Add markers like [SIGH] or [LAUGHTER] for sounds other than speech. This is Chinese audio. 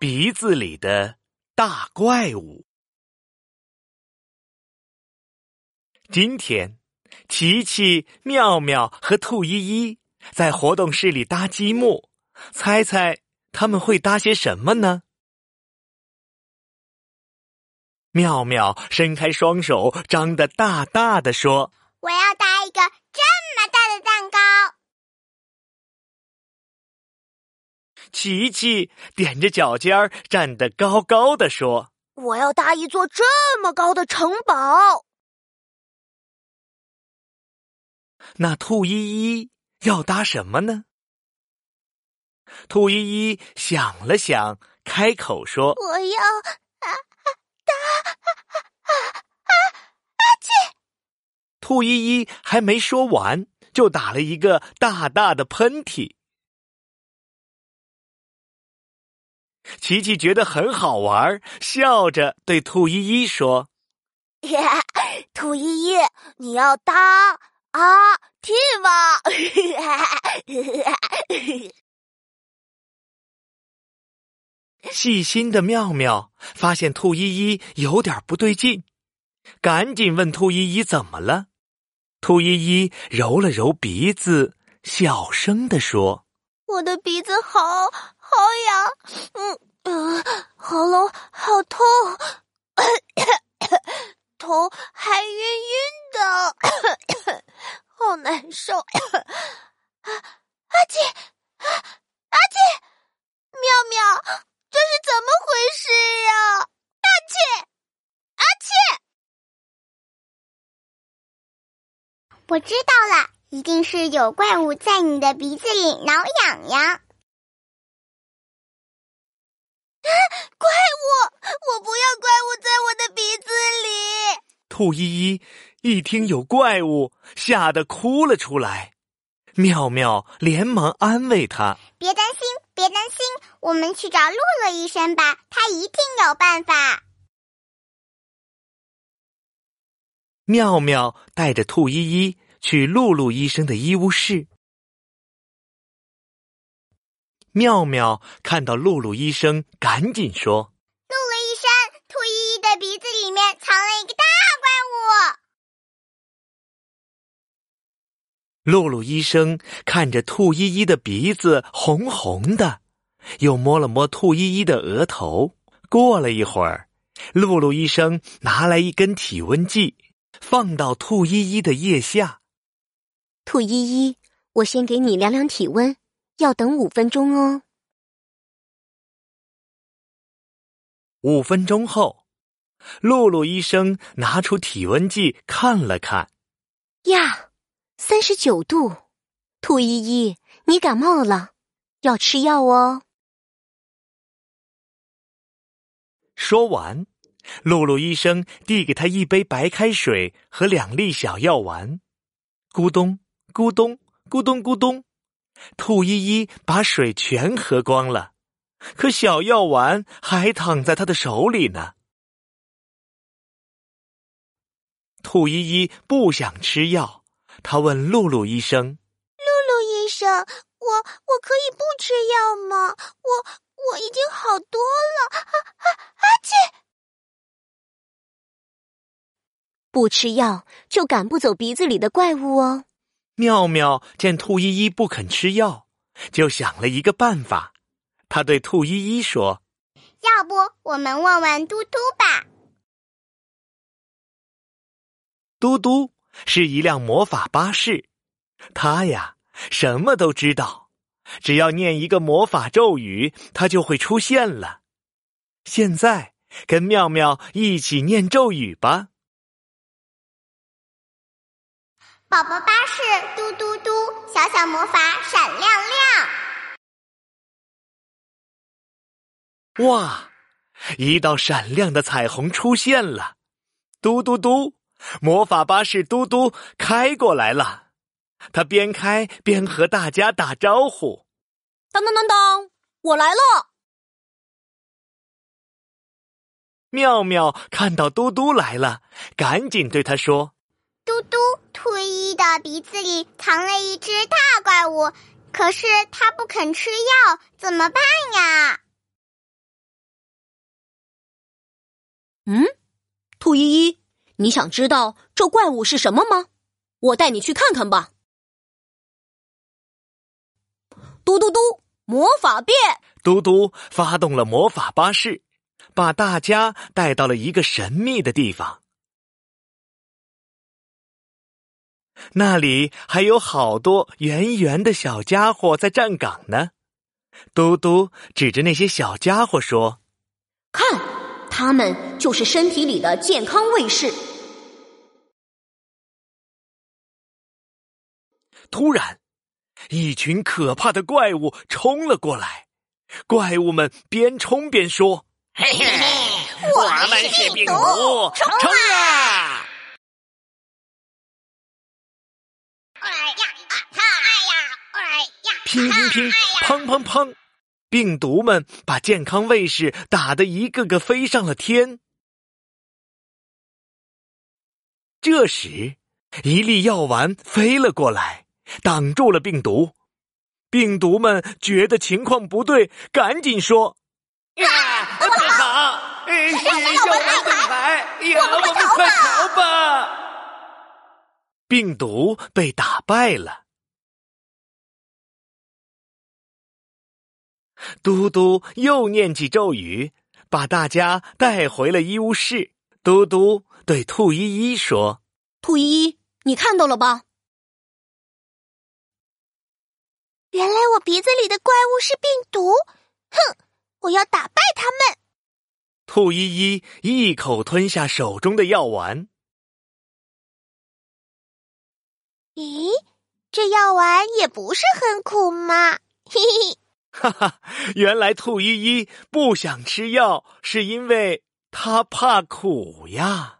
鼻子里的大怪物。今天，琪琪、妙妙和兔依依在活动室里搭积木，猜猜他们会搭些什么呢？妙妙伸开双手，张得大大的说：“琪琪踮着脚尖儿，站得高高的说：“我要搭一座这么高的城堡。”那兔依依要搭什么呢？兔依依想了想，开口说：“我要啊搭啊啊啊！去！”兔依依还没说完，就打了一个大大的喷嚏。琪琪觉得很好玩，笑着对兔依依说：“ [LAUGHS] 兔依依，你要搭啊替吧！” [LAUGHS] 细心的妙妙发现兔依依有点不对劲，赶紧问兔依依怎么了。兔依依揉了揉鼻子，小声的说：“我的鼻子好好痒，嗯。”嗯，喉咙好痛，[COUGHS] 头还晕晕的，[COUGHS] 好难受。阿阿姐，阿姐，妙妙，这是怎么回事呀？阿姐，阿姐，我知道了，一定是有怪物在你的鼻子里挠痒痒。怪物！我不要怪物在我的鼻子里。兔依依一听有怪物，吓得哭了出来。妙妙连忙安慰她：“别担心，别担心，我们去找露露医生吧，他一定有办法。”妙妙带着兔依依去露露医生的医务室。妙妙看到露露医生，赶紧说：“露露医生看着兔依依的鼻子红红的，又摸了摸兔依依的额头。过了一会儿，露露医生拿来一根体温计，放到兔依依的腋下。兔依依，我先给你量量体温。要等五分钟哦。五分钟后，露露医生拿出体温计看了看，呀，三十九度。兔依依，你感冒了，要吃药哦。说完，露露医生递给他一杯白开水和两粒小药丸，咕咚咕咚咕咚咕咚。兔依依把水全喝光了，可小药丸还躺在他的手里呢。兔依依不想吃药，他问露露医生：“露露医生，我我可以不吃药吗？我我已经好多了。”啊啊啊！切！不吃药就赶不走鼻子里的怪物哦。妙妙见兔依依不肯吃药，就想了一个办法。他对兔依依说：“要不我们问问嘟嘟吧？”嘟嘟是一辆魔法巴士，他呀什么都知道，只要念一个魔法咒语，它就会出现了。现在跟妙妙一起念咒语吧。宝宝巴士嘟嘟嘟，小小魔法闪亮亮。哇！一道闪亮的彩虹出现了，嘟嘟嘟，魔法巴士嘟嘟开过来了，他边开边和大家打招呼：“咚咚咚咚，我来了！”妙妙看到嘟嘟来了，赶紧对他说：“嘟嘟，兔依依的鼻子里藏了一只大怪物，可是它不肯吃药，怎么办呀？”嗯，兔依依。你想知道这怪物是什么吗？我带你去看看吧。嘟嘟嘟，魔法变！嘟嘟发动了魔法巴士，把大家带到了一个神秘的地方。那里还有好多圆圆的小家伙在站岗呢。嘟嘟指着那些小家伙说：“看，他们就是身体里的健康卫士。”突然，一群可怕的怪物冲了过来。怪物们边冲边说：“嘿嘿，我们是病毒，冲啊！”哎呀，哎呀，哎呀！乒乒乒，砰砰砰，病毒们把健康卫士打得一个个飞上了天。这时，一粒药丸飞了过来。挡住了病毒，病毒们觉得情况不对，赶紧说：“啊，不好！是要我们盾牌，我们快逃吧！”病毒被打败了。嘟嘟又念起咒语，把大家带回了医务室。嘟嘟对兔依依说：“兔依依，你看到了吧？”原来我鼻子里的怪物是病毒，哼！我要打败他们。兔依依一口吞下手中的药丸。咦，这药丸也不是很苦嘛！嘿嘿，哈哈，原来兔依依不想吃药，是因为她怕苦呀。